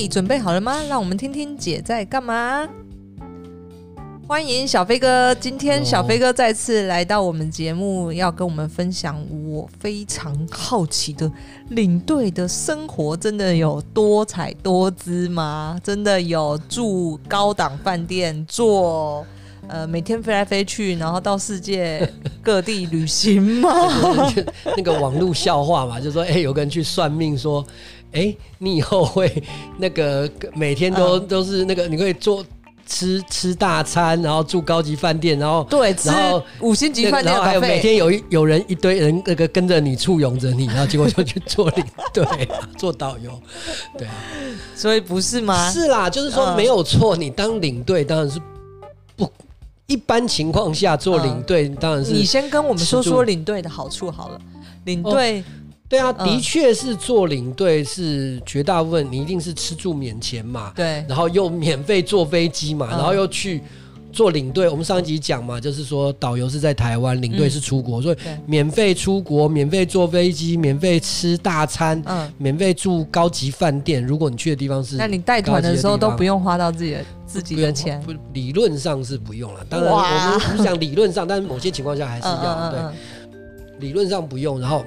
嘿，准备好了吗？让我们听听姐在干嘛。欢迎小飞哥，今天小飞哥再次来到我们节目，要跟我们分享我非常好奇的领队的生活，真的有多彩多姿吗？真的有住高档饭店，坐呃每天飞来飞去，然后到世界各地旅行吗？那个网络笑话嘛，就说哎，有个人去算命说。哎，你以后会那个 每天都、嗯、都是那个，你会做吃吃大餐，然后住高级饭店，然后对，然后五星级饭店，然后还有每天有一有人一堆人那个跟着你簇拥着你，然后结果就去做领队、做导游，对啊，所以不是吗？是啦，就是说没有错，你当领队当然是不一般情况下做领队当然是。你先跟我们说说领队的好处好了，领队。哦对啊，的确是做领队是绝大部分，你一定是吃住免钱嘛，对，然后又免费坐飞机嘛，然后又去做领队。我们上一集讲嘛，就是说导游是在台湾，领队是出国，所以免费出国，免费坐飞机，免费吃大餐，嗯，免费住高级饭店。如果你去的地方是，那你带团的时候都不用花到自己的自己的钱，不，理论上是不用了。当然，我们不是讲理论上，但是某些情况下还是要，对，理论上不用，然后。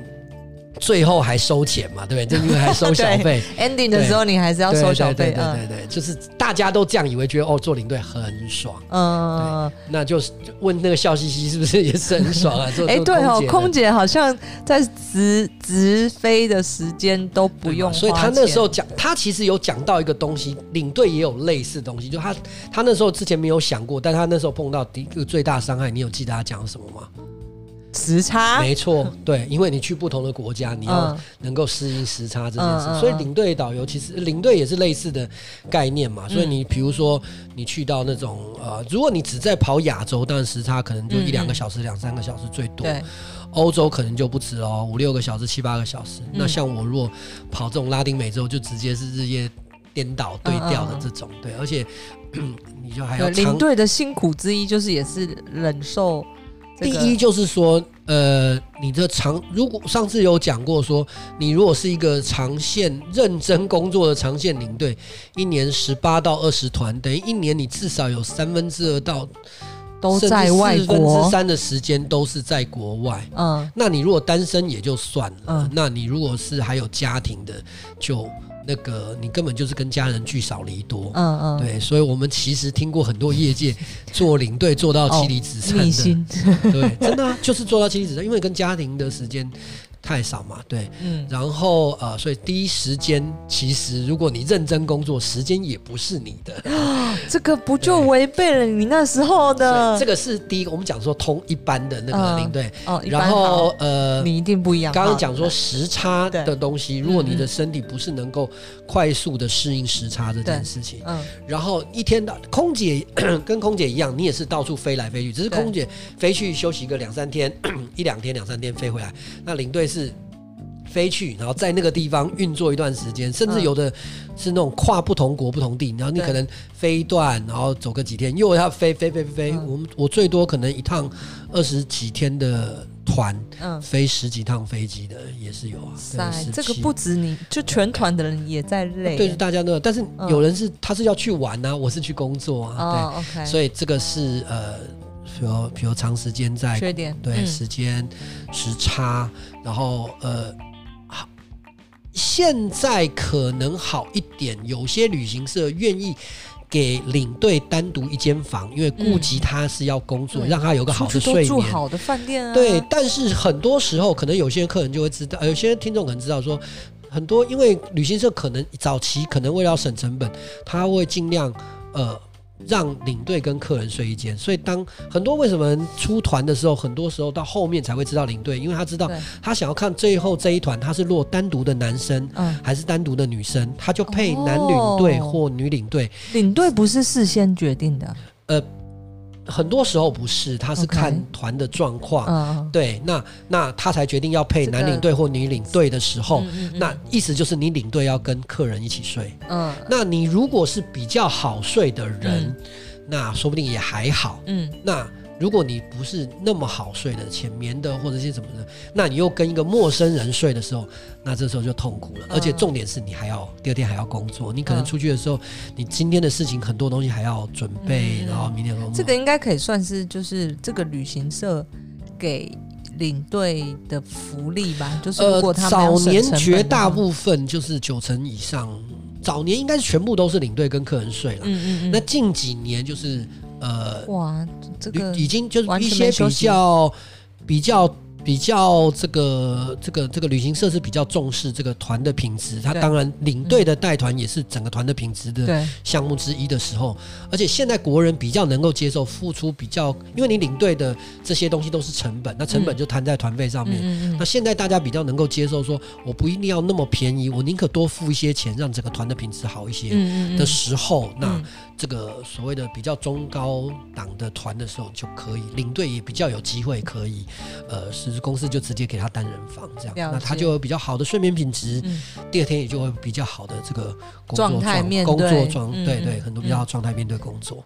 最后还收钱嘛，对不对？就因为还收小 费，ending 的时候你还是要收小费。对对对对，就是大家都这样以为，觉得哦，做领队很爽。嗯，那就是问那个笑嘻嘻是不是也是很爽啊？哎，对哦，空姐好像在直直飞的时间都不用，所以他那时候讲，他其实有讲到一个东西，领队也有类似的东西，就他他那时候之前没有想过，但他那时候碰到第一个最大伤害，你有记得他讲什么吗？时差没错，对，因为你去不同的国家，你要能够适应时差这件事，所以领队导游其实领队也是类似的概念嘛。所以你比如说你去到那种呃，如果你只在跑亚洲，当然时差可能就一两个小时、两三个小时最多。欧洲可能就不止哦，五六个小时、七八个小时。那像我如果跑这种拉丁美洲，就直接是日夜颠倒对调的这种。对，而且 你就还要领队的辛苦之一就是也是忍受。第一就是说，呃，你的长如果上次有讲过说，你如果是一个长线认真工作的长线领队，一年十八到二十团，等于一年你至少有三分之二到都在外国，四分之三的时间都是在国外。嗯，那你如果单身也就算了，嗯，那你如果是还有家庭的，就。那个你根本就是跟家人聚少离多，嗯嗯，对，所以我们其实听过很多业界做领队做到妻离子散的，心。对，真的啊，就是做到妻离子散，因为跟家庭的时间。太少嘛，对，嗯，然后呃，所以第一时间其实如果你认真工作，时间也不是你的，啊这个不就违背了你那时候的？这个是第一个，我们讲说通一般的那个领队，哦，然后呃，你一定不一样。刚刚讲说时差的东西，如果你的身体不是能够快速的适应时差这件事情，嗯，然后一天到空姐跟空姐一样，你也是到处飞来飞去，只是空姐飞去休息个两三天，一两天两三天飞回来，那领队。是飞去，然后在那个地方运作一段时间，甚至有的是那种跨不同国不同地，然后你可能飞一段，然后走个几天，又要飞飞飞飞飞。我们我最多可能一趟二十几天的团，嗯，飞十几趟飞机的也是有啊。塞，这个不止你就全团的人也在累，对，大家都有。但是有人是他是要去玩啊，我是去工作啊，对，OK。所以这个是呃。比如，比如长时间在缺点，对、嗯、时间时差，然后呃，好，现在可能好一点，有些旅行社愿意给领队单独一间房，因为顾及他是要工作，嗯、让他有个好的睡眠，住好的饭店啊。对，但是很多时候，可能有些客人就会知道，有些听众可能知道说，很多因为旅行社可能早期可能为了要省成本，他会尽量呃。让领队跟客人睡一间，所以当很多为什么出团的时候，很多时候到后面才会知道领队，因为他知道他想要看最后这一团他是落单独的男生，还是单独的女生，他就配男领队或女领队。领队不是事先决定的，呃。很多时候不是，他是看团的状况.对，那那他才决定要配男领队或女领队的时候，这个、那意思就是你领队要跟客人一起睡，嗯，那你如果是比较好睡的人，嗯、那说不定也还好，嗯，那。如果你不是那么好睡的浅眠的或者些什么的，那你又跟一个陌生人睡的时候，那这时候就痛苦了。而且重点是你还要第二天还要工作，你可能出去的时候，你今天的事情很多东西还要准备，然后明天工作。这个应该可以算是就是这个旅行社给领队的福利吧？就是如果他们早年绝大部分就是九成以上，早年应该是全部都是领队跟客人睡了。嗯嗯嗯。那近几年就是。呃，哇，这个已经就是一些比较比较。比较这个这个这个旅行社是比较重视这个团的品质，他当然领队的带团也是整个团的品质的项目之一的时候，而且现在国人比较能够接受付出比较，因为你领队的这些东西都是成本，那成本就摊在团费上面。那现在大家比较能够接受说，我不一定要那么便宜，我宁可多付一些钱，让整个团的品质好一些的时候，那这个所谓的比较中高档的团的时候就可以，领队也比较有机会可以，呃是。公司就直接给他单人房，这样，那他就有比较好的睡眠品质，第二天也就会比较好的这个状态，工作状对对，很多比较好状态面对工作。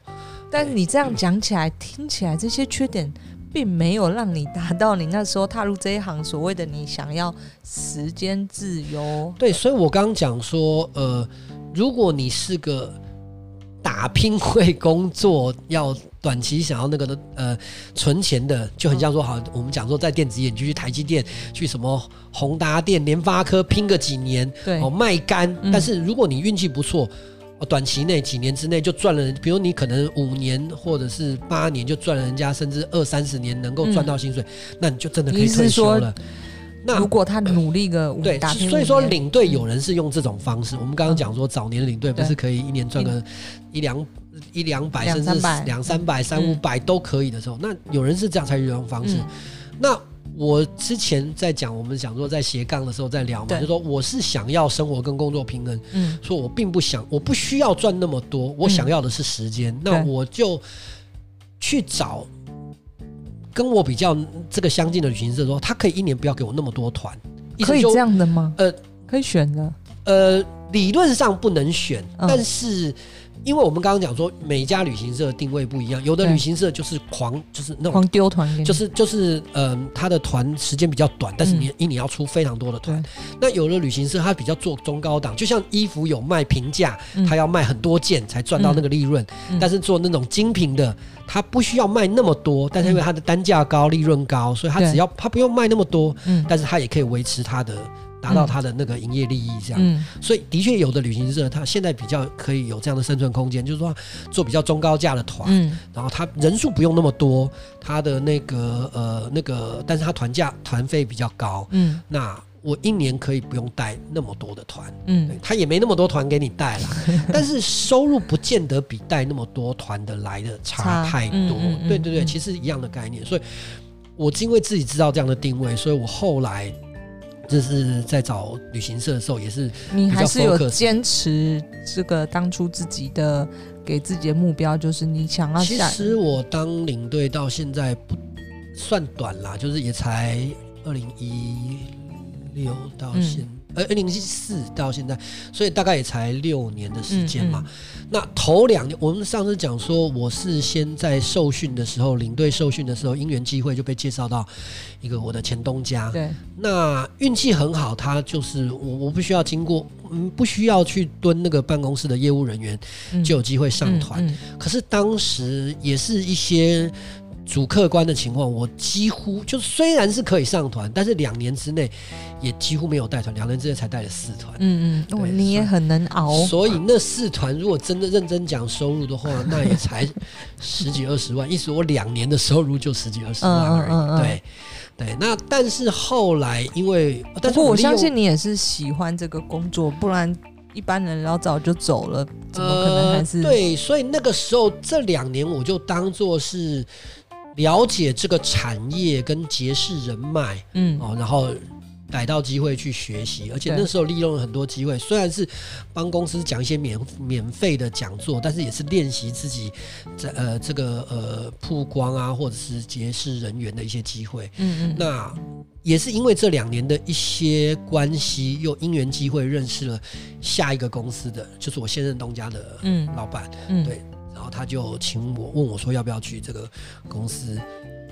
但是你这样讲起来，听起来这些缺点并没有让你达到你那时候踏入这一行所谓的你想要时间自由。对，所以我刚刚讲说，呃，如果你是个。打拼会工作，要短期想要那个的呃存钱的，就很像说好，我们讲说在电子业，你就去台积电，去什么宏达电、联发科拼个几年，对。哦卖干。但是如果你运气不错，哦短期内几年之内就赚了，比如你可能五年或者是八年就赚了人家甚至二三十年能够赚到薪水，那你就真的可以退休了。那如果他努力个对，所以说领队有人是用这种方式。我们刚刚讲说早年领队不是可以一年赚个一两一两百，甚至两三百、三五百都可以的时候，那有人是这样采取这种方式。那我之前在讲，我们讲说在斜杠的时候在聊嘛，就说我是想要生活跟工作平衡，嗯，说我并不想，我不需要赚那么多，我想要的是时间，那我就去找。跟我比较这个相近的旅行社说，他可以一年不要给我那么多团，可以这样的吗？呃，可以选的。呃，理论上不能选，嗯、但是。因为我们刚刚讲说，每一家旅行社的定位不一样，有的旅行社就是狂，就是那种狂丢团，就是就是嗯、呃，他的团时间比较短，但是你一年要出非常多的团。那有的旅行社他比较做中高档，就像衣服有卖平价，他要卖很多件才赚到那个利润，但是做那种精品的，他不需要卖那么多，但是因为他的单价高，利润高，所以他只要他不用卖那么多，但是他也可以维持他的。达到他的那个营业利益，这样，嗯、所以的确有的旅行社，他现在比较可以有这样的生存空间，就是说做比较中高价的团，嗯、然后他人数不用那么多，他的那个呃那个，但是他团价团费比较高，嗯，那我一年可以不用带那么多的团，嗯，他也没那么多团给你带了，但是收入不见得比带那么多团的来的差太多，嗯嗯、对对对，其实一样的概念，所以我因为自己知道这样的定位，所以我后来。就是在找旅行社的时候，也是你还是有坚持这个当初自己的给自己的目标，就是你想要。其实我当领队到现在不算短啦，就是也才二零一六到现。嗯呃，二零一四到现在，所以大概也才六年的时间嘛。那头两年，我们上次讲说，我是先在受训的时候，领队受训的时候，因缘机会就被介绍到一个我的前东家。对，那运气很好，他就是我，我不需要经过，嗯，不需要去蹲那个办公室的业务人员，就有机会上团。嗯嗯嗯、可是当时也是一些。主客观的情况，我几乎就虽然是可以上团，但是两年之内也几乎没有带团，两年之内才带了四团。嗯嗯，对你也很能熬。所以那四团如果真的认真讲收入的话，那也才十几二十万，意思我两年的收入就十几二十万而已。嗯嗯嗯对对，那但是后来因为，但是我，我相信你也是喜欢这个工作，不然一般人老早就走了，怎么可能还是？呃、对，所以那个时候这两年我就当做是。了解这个产业跟结识人脉，嗯哦，然后逮到机会去学习，而且那时候利用了很多机会，虽然是帮公司讲一些免免费的讲座，但是也是练习自己在呃这个呃曝光啊，或者是结识人员的一些机会。嗯嗯，那也是因为这两年的一些关系，又因缘机会认识了下一个公司的，就是我现任东家的嗯老板，嗯对。他就请我问我说要不要去这个公司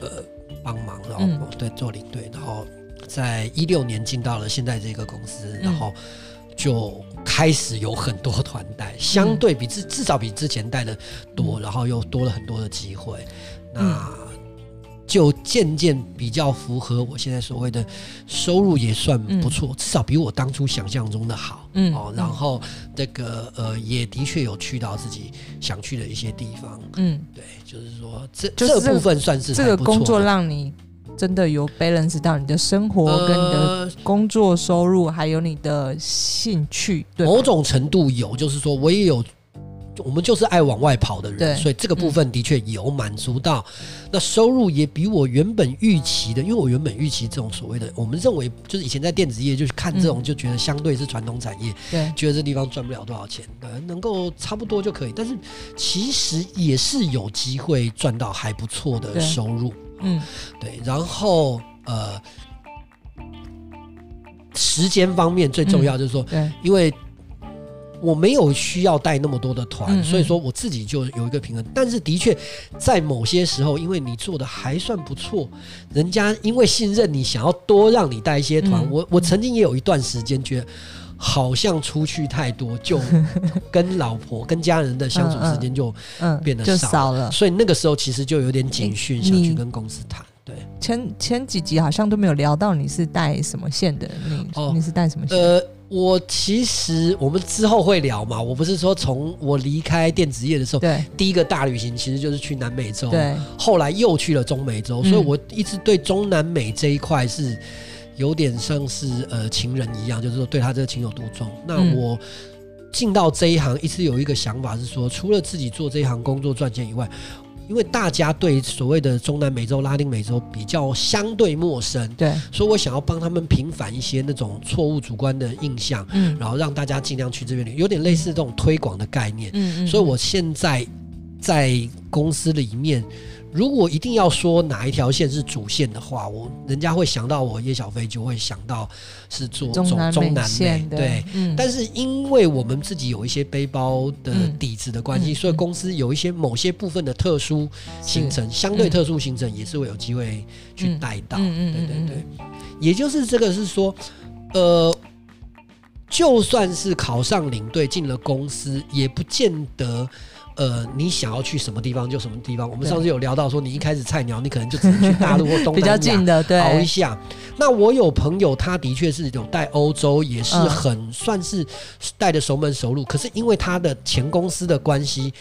呃帮忙，然后、嗯、对做领队，然后在一六年进到了现在这个公司，嗯、然后就开始有很多团带，相对比至至少比之前带的多，然后又多了很多的机会，那。嗯就渐渐比较符合我现在所谓的收入也算不错，嗯、至少比我当初想象中的好。嗯，哦，然后这个呃也的确有去到自己想去的一些地方。嗯，对，就是说这、就是、这部分算是这个工作让你真的有 balance 到你的生活跟你的工作收入，还有你的兴趣。对，某种程度有，就是说我也有。我们就是爱往外跑的人，所以这个部分的确有满足到。那收入也比我原本预期的，因为我原本预期这种所谓的，我们认为就是以前在电子业就是看这种就觉得相对是传统产业，对，觉得这地方赚不了多少钱，对，能够差不多就可以。但是其实也是有机会赚到还不错的收入，嗯，对。然后呃，时间方面最重要就是说，对，因为。我没有需要带那么多的团，所以说我自己就有一个平衡。但是的确，在某些时候，因为你做的还算不错，人家因为信任你，想要多让你带一些团。嗯、我我曾经也有一段时间觉得，好像出去太多，就跟老婆、跟家人的相处时间就变得少了。所以那个时候其实就有点警讯，想去跟公司谈。对，前前几集好像都没有聊到你是带什么线的，你、哦、你是带什么线？呃。我其实我们之后会聊嘛，我不是说从我离开电子业的时候，对，第一个大旅行其实就是去南美洲，对，后来又去了中美洲，所以我一直对中南美这一块是有点像是呃情人一样，就是说对他这个情有独钟。那我进到这一行，一直有一个想法是说，除了自己做这一行工作赚钱以外。因为大家对所谓的中南美洲、拉丁美洲比较相对陌生，对，所以我想要帮他们平反一些那种错误主观的印象，嗯，然后让大家尽量去这边旅，有点类似这种推广的概念，嗯嗯，所以我现在在公司里面。如果一定要说哪一条线是主线的话，我人家会想到我叶小飞，就会想到是做中中南美，对。嗯、但是因为我们自己有一些背包的底子的关系，嗯、所以公司有一些某些部分的特殊行程，是相对特殊行程也是会有机会去带到。嗯、对对对，也就是这个是说，呃，就算是考上领队进了公司，也不见得。呃，你想要去什么地方就什么地方。我们上次有聊到说，你一开始菜鸟，你可能就只能去大陆或东南亚 比较近的，对，跑一下。那我有朋友，他的确是有带欧洲，也是很算是带的熟门熟路。可是因为他的前公司的关系。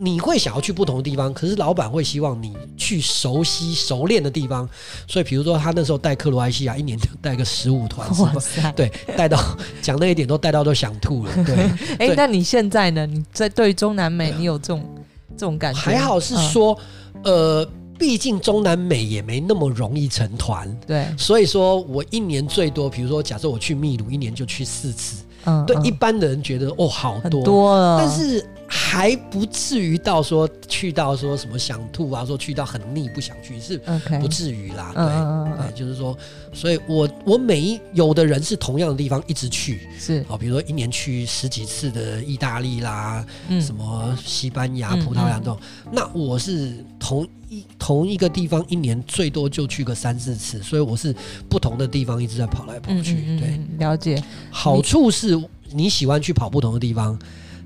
你会想要去不同的地方，可是老板会希望你去熟悉、熟练的地方。所以，比如说他那时候带克罗埃西亚，一年就带个十五团，哇塞，对，带到讲那一点都带到都想吐了。对，哎、欸，那你现在呢？你在对中南美，你有这种这种感觉？还好是说，嗯、呃，毕竟中南美也没那么容易成团。对，所以说我一年最多，比如说假设我去秘鲁，一年就去四次。嗯，对，一般的人觉得哦，好多，多了，但是。还不至于到说去到说什么想吐啊，说去到很腻不想去是不至于啦。对，对，就是说，所以我我每一有的人是同样的地方一直去，是啊，比如说一年去十几次的意大利啦，嗯、什么西班牙、葡萄牙这种，嗯、那我是同一同一个地方一年最多就去个三四次，所以我是不同的地方一直在跑来跑去。对，了解。好处是你喜欢去跑不同的地方。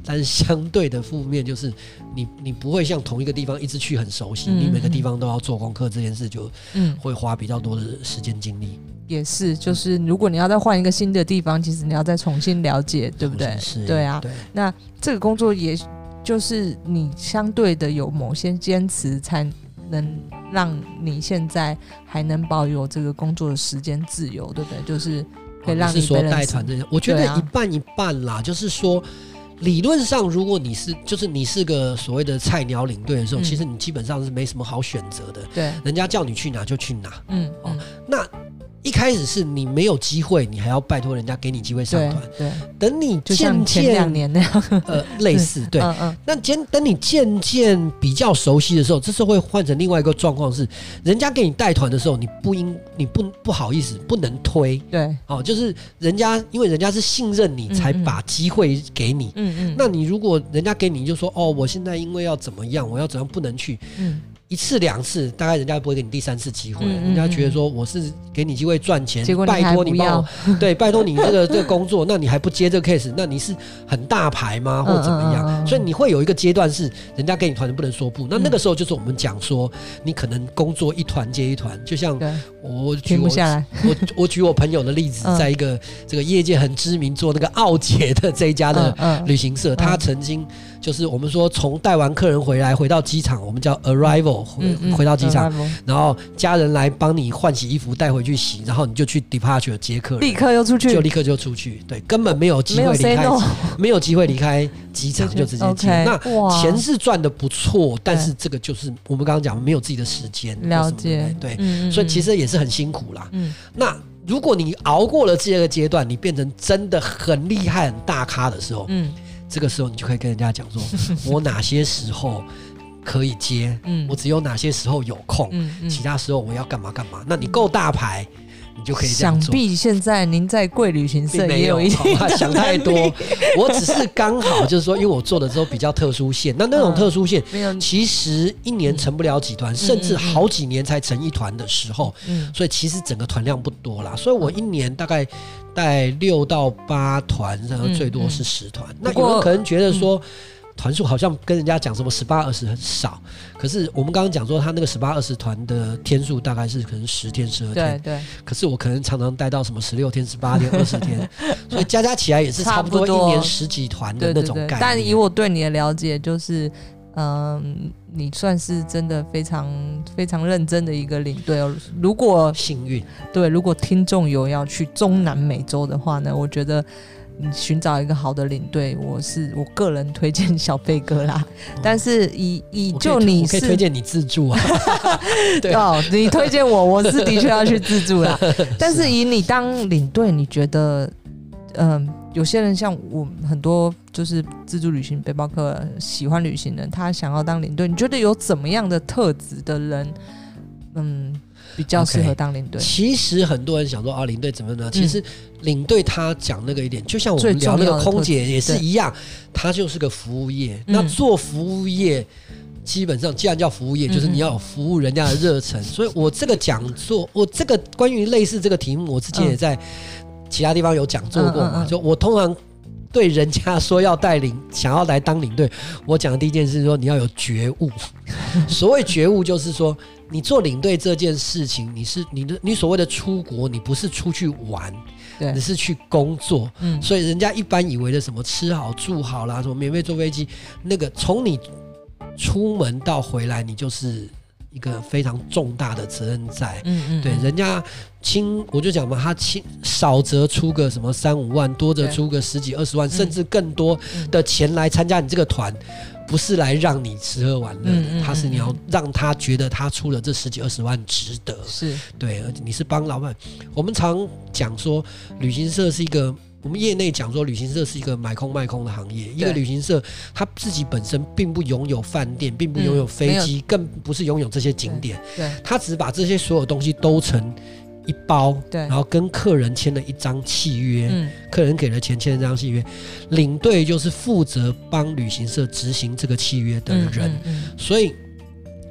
但是相对的负面就是你，你你不会像同一个地方一直去很熟悉，嗯、你每个地方都要做功课，这件事就会花比较多的时间精力。也是，就是如果你要再换一个新的地方，其实你要再重新了解，对不对？是，对啊。对那这个工作也就是你相对的有某些坚持，才能让你现在还能保有这个工作的时间自由，对不对？就是可以让你是说带团这些，我觉得一半一半啦，啊、就是说。理论上，如果你是就是你是个所谓的菜鸟领队的时候，嗯、其实你基本上是没什么好选择的。对，人家叫你去哪就去哪。嗯，哦，嗯、那一开始是你没有机会，你还要拜托人家给你机会上团。对，等你渐渐像前两年那样，呃，类似对。嗯嗯。那渐等你渐渐比较熟悉的时候，这时候会换成另外一个状况是，人家给你带团的时候，你不应你不不好意思，不能推。对。哦，就是人家因为人家是信任你，才把机会给你。嗯嗯。那你如果人家给你就说哦，我现在因为要怎么样，我要怎样不能去。嗯。一次两次，大概人家不会给你第三次机会。人家觉得说我是给你机会赚钱，拜托你帮我，对，拜托你这个这个工作，那你还不接这个 case，那你是很大牌吗？或者怎么样？所以你会有一个阶段是人家给你团，你不能说不。那那个时候就是我们讲说，你可能工作一团接一团，就像我举我我 我举我朋友的例子，在一个这个业界很知名做那个奥捷的这一家的旅行社，他曾经。就是我们说，从带完客人回来，回到机场，我们叫 arrival，回回到机场，然后家人来帮你换洗衣服，带回去洗，然后你就去 departure 接客人，立刻又出去，就立刻就出去，对，根本没有机会离开，没有机会离开机场 就直接接。那钱是赚的不错，但是这个就是我们刚刚讲没有自己的时间，了解，对，所以其实也是很辛苦啦。那如果你熬过了这个阶段，你变成真的很厉害、很大咖的时候，嗯。这个时候，你就可以跟人家讲说，我哪些时候可以接，嗯，我只有哪些时候有空，嗯，其他时候我要干嘛干嘛。那你够大牌，你就可以这样做。想必现在您在贵旅行社也有一点想太多，我只是刚好就是说，因为我做的时候比较特殊线，那那种特殊线，其实一年成不了几团，甚至好几年才成一团的时候，嗯，所以其实整个团量不多啦，所以我一年大概。带六到八团，然后最多是十团。那有人可能觉得说，团数、嗯、好像跟人家讲什么十八二十很少。可是我们刚刚讲说，他那个十八二十团的天数大概是可能十天十二天。对对。可是我可能常常待到什么十六天、十八天、二十天，所以加加起来也是差不多一年十几团的那种概念。但以我对你的了解，就是。嗯，你算是真的非常非常认真的一个领队哦。如果幸运，对，如果听众有要去中南美洲的话呢，我觉得你寻找一个好的领队，我是我个人推荐小飞哥啦。哦、但是以以就你是可以推荐你自助啊，对哦，你推荐我，我是的确要去自助啦。但是以你当领队，你觉得嗯？有些人像我很多就是自助旅行背包客，喜欢旅行的人，他想要当领队。你觉得有怎么样的特质的人，嗯，比较适合当领队？Okay, 其实很多人想说啊，领队怎么呢？其实领队他讲那个一点，就像我们聊那个空姐也是一样，他就是个服务业。那做服务业，基本上既然叫服务业，就是你要有服务人家的热忱。所以我这个讲座，我这个关于类似这个题目，我之前也在。其他地方有讲座过嘛？就我通常对人家说要带领，想要来当领队，我讲的第一件事是说你要有觉悟。所谓觉悟，就是说你做领队这件事情，你是你的你所谓的出国，你不是出去玩，你是去工作。嗯，所以人家一般以为的什么吃好住好啦，什么免费坐飞机，那个从你出门到回来，你就是。一个非常重大的责任在，嗯嗯，对，人家轻我就讲嘛，他轻少则出个什么三五万，多则出个十几二十万，甚至更多的钱来参加你这个团，不是来让你吃喝玩乐的，他是你要让他觉得他出了这十几二十万值得，是对，而且你是帮老板。我们常讲说，旅行社是一个。我们业内讲说，旅行社是一个买空卖空的行业。对一个旅行社，他自己本身并不拥有饭店，并不拥有飞机，嗯、更不是拥有这些景点。对，他只是把这些所有东西都成一包，对，然后跟客人签了一张契约。嗯，客人给了钱，签了这张契约。领队就是负责帮旅行社执行这个契约的人。嗯嗯嗯、所以，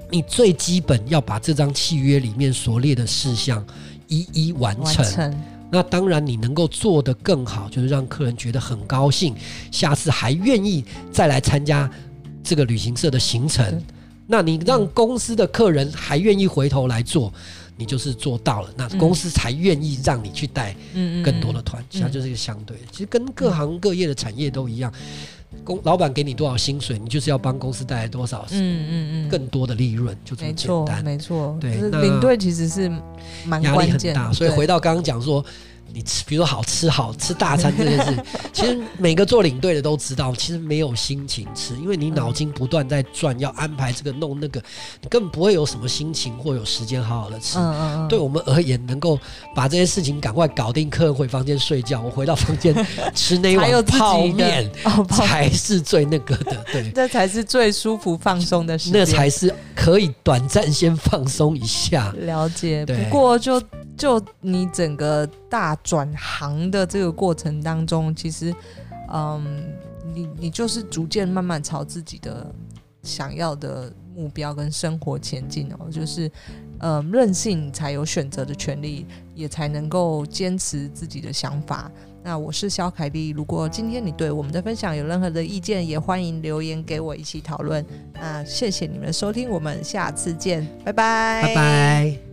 你最基本要把这张契约里面所列的事项一一完成。完成那当然，你能够做得更好，就是让客人觉得很高兴，下次还愿意再来参加这个旅行社的行程。那你让公司的客人还愿意回头来做，你就是做到了。那公司才愿意让你去带更多的团。其他就是一个相对，其实跟各行各业的产业都一样。公老板给你多少薪水，你就是要帮公司带来多少，嗯嗯嗯，更多的利润，就这么简单。没错，没错。对，领队其实是蛮压力很大。所以回到刚刚讲说，你吃，比如说好吃好吃大餐这件事，其实每个做领队的都知道，其实没有心情吃，因为你脑筋不断在转，要安排这个弄那个，你根本不会有什么心情或有时间好好的吃。嗯嗯嗯。对我们而言，能够把这些事情赶快搞定，客人回房间睡觉，我回到房间 吃那一碗泡面，才是最那个的。对，这才是最舒服放松的时间，那才是可以短暂先放松一下。了解。不过就。就你整个大转行的这个过程当中，其实，嗯，你你就是逐渐慢慢朝自己的想要的目标跟生活前进哦，就是，嗯，任性才有选择的权利，也才能够坚持自己的想法。那我是肖凯丽，如果今天你对我们的分享有任何的意见，也欢迎留言给我一起讨论。那谢谢你们收听，我们下次见，拜拜，拜拜。